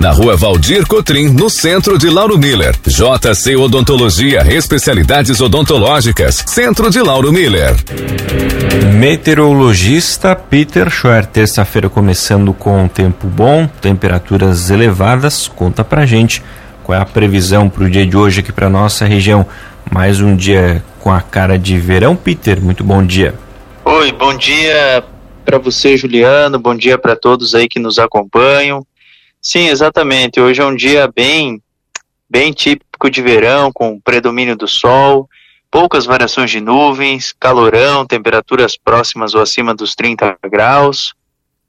Na rua Valdir Cotrim, no centro de Lauro Miller. JC Odontologia, especialidades odontológicas. Centro de Lauro Miller. Meteorologista Peter Schoer, terça-feira começando com tempo bom, temperaturas elevadas. Conta pra gente qual é a previsão para o dia de hoje aqui para nossa região. Mais um dia com a cara de verão, Peter. Muito bom dia. Oi, bom dia para você, Juliano. Bom dia para todos aí que nos acompanham. Sim, exatamente. Hoje é um dia bem, bem típico de verão, com predomínio do sol, poucas variações de nuvens, calorão, temperaturas próximas ou acima dos 30 graus.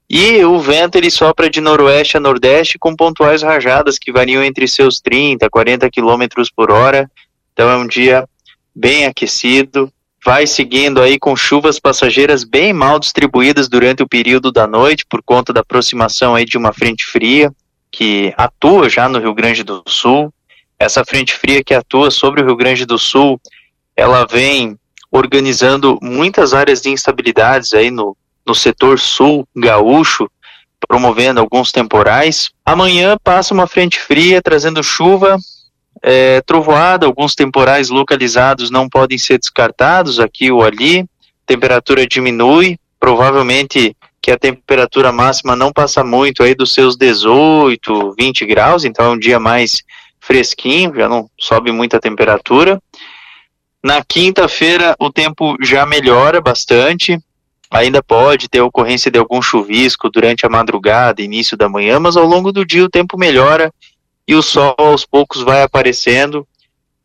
E o vento ele sopra de noroeste a nordeste com pontuais rajadas que variam entre seus 30 a 40 km por hora. Então é um dia bem aquecido. Vai seguindo aí com chuvas passageiras bem mal distribuídas durante o período da noite por conta da aproximação aí de uma frente fria que atua já no Rio Grande do Sul. Essa frente fria que atua sobre o Rio Grande do Sul, ela vem organizando muitas áreas de instabilidades aí no no setor sul gaúcho, promovendo alguns temporais. Amanhã passa uma frente fria trazendo chuva, é, trovoada, alguns temporais localizados não podem ser descartados aqui ou ali. Temperatura diminui, provavelmente que a temperatura máxima não passa muito aí dos seus 18, 20 graus, então é um dia mais fresquinho, já não sobe muita temperatura. Na quinta-feira o tempo já melhora bastante, Ainda pode ter ocorrência de algum chuvisco durante a madrugada, início da manhã, mas ao longo do dia o tempo melhora e o sol aos poucos vai aparecendo.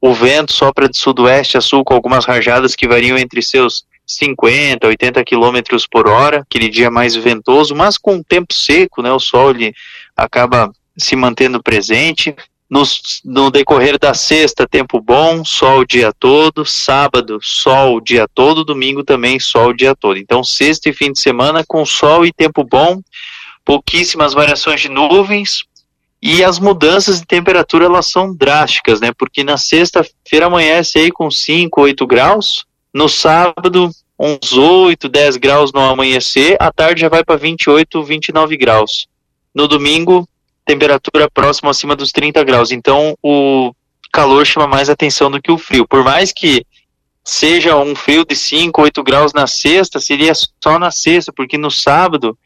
O vento sopra de sudoeste a sul com algumas rajadas que variam entre seus 50, 80 quilômetros por hora, aquele dia mais ventoso, mas com o tempo seco, né? O sol ele acaba se mantendo presente. No, no, decorrer da sexta, tempo bom, sol o dia todo, sábado, sol o dia todo, domingo também sol o dia todo. Então, sexta e fim de semana com sol e tempo bom, pouquíssimas variações de nuvens e as mudanças de temperatura elas são drásticas, né? Porque na sexta-feira amanhece aí com 5, 8 graus, no sábado uns 8, 10 graus no amanhecer, à tarde já vai para 28, 29 graus. No domingo, temperatura próxima acima dos 30 graus. Então o calor chama mais atenção do que o frio. Por mais que seja um frio de 5, 8 graus na sexta, seria só na sexta, porque no sábado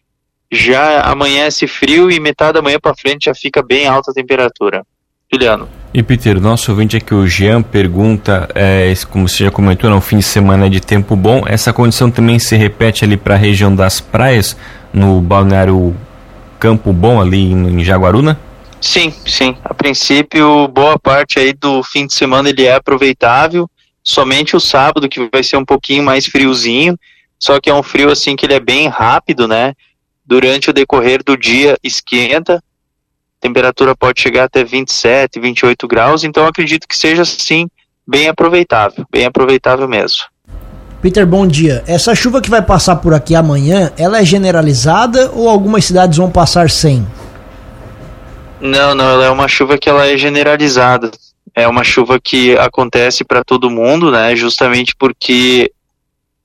já amanhece frio e metade da manhã para frente já fica bem alta a temperatura. Juliano. E Peter, nosso ouvinte aqui, o Jean, pergunta, é, como você já comentou, no fim de semana é de tempo bom, essa condição também se repete ali para a região das praias, no balneário Campo Bom ali em Jaguaruna? Sim, sim. A princípio, boa parte aí do fim de semana ele é aproveitável. Somente o sábado que vai ser um pouquinho mais friozinho, só que é um frio assim que ele é bem rápido, né? Durante o decorrer do dia esquenta, temperatura pode chegar até 27, 28 graus, então acredito que seja sim bem aproveitável, bem aproveitável mesmo. Peter, bom dia. Essa chuva que vai passar por aqui amanhã, ela é generalizada ou algumas cidades vão passar sem? Não, não, ela é uma chuva que ela é generalizada. É uma chuva que acontece para todo mundo, né? Justamente porque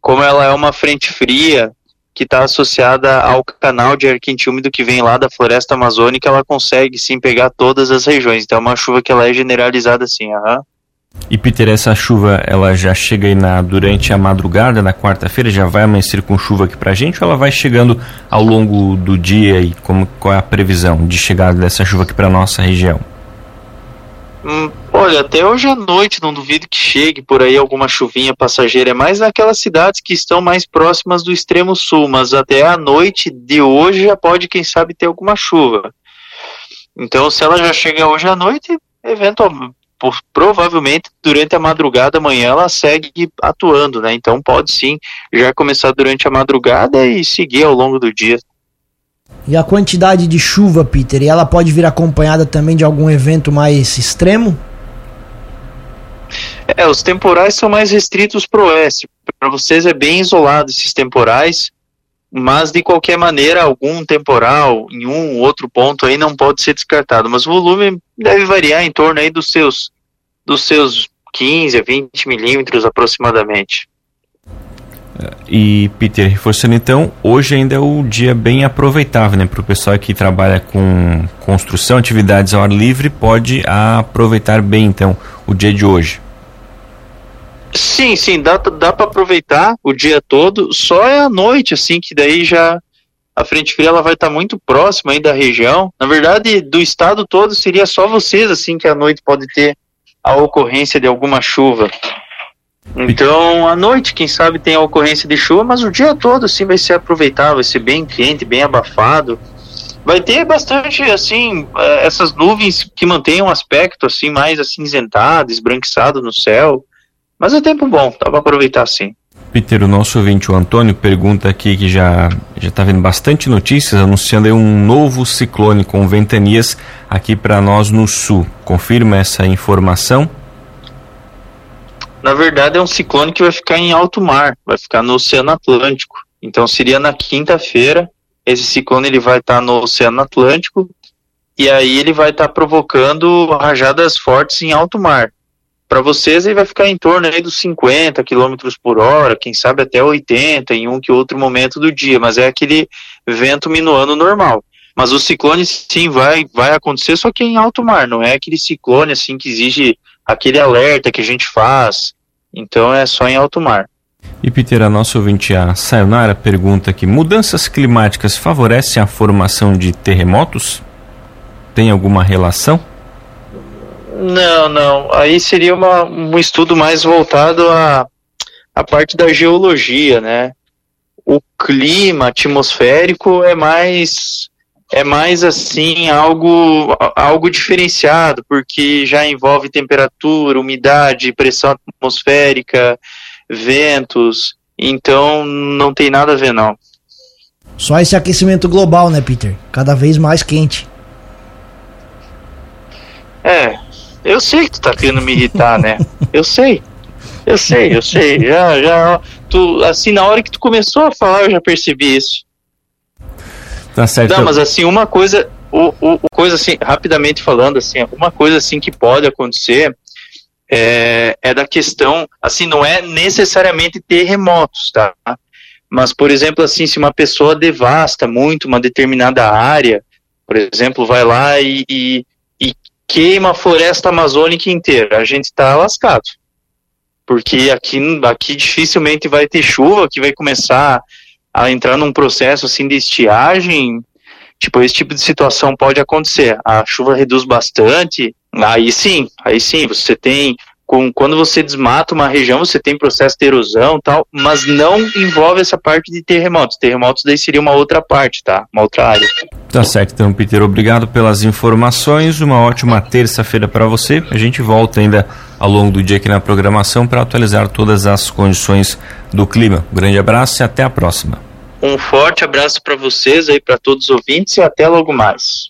como ela é uma frente fria que está associada ao canal de ar quente úmido que vem lá da floresta amazônica, ela consegue sim pegar todas as regiões. Então é uma chuva que ela é generalizada sim, aham. E Peter, essa chuva ela já chega aí na, durante a madrugada, na quarta-feira, já vai amanhecer com chuva aqui pra gente ou ela vai chegando ao longo do dia e como, qual é a previsão de chegada dessa chuva aqui pra nossa região? Hum, olha, até hoje à noite não duvido que chegue por aí alguma chuvinha passageira, é mais naquelas cidades que estão mais próximas do extremo sul, mas até a noite de hoje já pode, quem sabe, ter alguma chuva. Então, se ela já chega hoje à noite, eventualmente provavelmente durante a madrugada amanhã ela segue atuando, né? Então pode sim já começar durante a madrugada e seguir ao longo do dia. E a quantidade de chuva, Peter, e ela pode vir acompanhada também de algum evento mais extremo? É, os temporais são mais restritos para o oeste. Para vocês é bem isolado esses temporais. mas de qualquer maneira, algum temporal em um ou outro ponto aí não pode ser descartado. Mas o volume deve variar em torno aí dos seus, dos seus 15 a 20 milímetros aproximadamente. E Peter, reforçando então, hoje ainda é o dia bem aproveitável, né? Para o pessoal que trabalha com construção, atividades ao ar livre, pode aproveitar bem então o dia de hoje. Sim, sim, dá, dá para aproveitar o dia todo, só é a noite, assim, que daí já a frente fria ela vai estar tá muito próxima aí da região. Na verdade, do estado todo seria só vocês, assim, que à noite pode ter a ocorrência de alguma chuva. Então, à noite, quem sabe tem a ocorrência de chuva, mas o dia todo, assim, vai ser aproveitável, vai ser bem quente, bem abafado. Vai ter bastante, assim, eh, essas nuvens que mantêm um aspecto, assim, mais acinzentado, esbranquiçado no céu. Mas é tempo bom, dá para aproveitar sim. Peter, o nosso ouvinte, o Antônio, pergunta aqui que já já está vendo bastante notícias anunciando um novo ciclone com ventanias aqui para nós no sul. Confirma essa informação? Na verdade, é um ciclone que vai ficar em alto mar, vai ficar no Oceano Atlântico. Então, seria na quinta-feira. Esse ciclone ele vai estar tá no Oceano Atlântico e aí ele vai estar tá provocando rajadas fortes em alto mar para vocês ele vai ficar em torno aí dos 50 km por hora, quem sabe até 80 em um que outro momento do dia, mas é aquele vento minuano normal. Mas o ciclone sim vai, vai acontecer, só que em alto mar, não é aquele ciclone assim que exige aquele alerta que a gente faz. Então é só em alto mar. E Peter, a nossa ouvinte, a Sayonara, pergunta aqui: mudanças climáticas favorecem a formação de terremotos? Tem alguma relação? Não, não. Aí seria uma, um estudo mais voltado à, à parte da geologia, né? O clima atmosférico é mais é mais assim algo algo diferenciado, porque já envolve temperatura, umidade, pressão atmosférica, ventos. Então não tem nada a ver não. Só esse aquecimento global, né, Peter? Cada vez mais quente. É, eu sei que tu tá querendo me irritar, né? Eu sei. Eu sei, eu sei. Já, já. Tu, assim, na hora que tu começou a falar, eu já percebi isso. Tá certo. Não, mas assim, uma coisa. O, o, coisa assim, rapidamente falando, assim, uma coisa assim que pode acontecer é, é da questão, assim, não é necessariamente terremotos, tá? Mas, por exemplo, assim, se uma pessoa devasta muito uma determinada área, por exemplo, vai lá e, e queima a floresta amazônica inteira, a gente está lascado. Porque aqui, aqui dificilmente vai ter chuva, que vai começar a entrar num processo assim de estiagem. Tipo, esse tipo de situação pode acontecer. A chuva reduz bastante, aí sim, aí sim, você tem com, quando você desmata uma região, você tem processo de erosão tal, mas não envolve essa parte de terremotos. Terremotos daí seria uma outra parte, tá? Uma outra área. Tá certo, então, Peter, obrigado pelas informações. Uma ótima terça-feira para você. A gente volta ainda ao longo do dia aqui na programação para atualizar todas as condições do clima. Um grande abraço e até a próxima. Um forte abraço para vocês aí, para todos os ouvintes e até logo mais.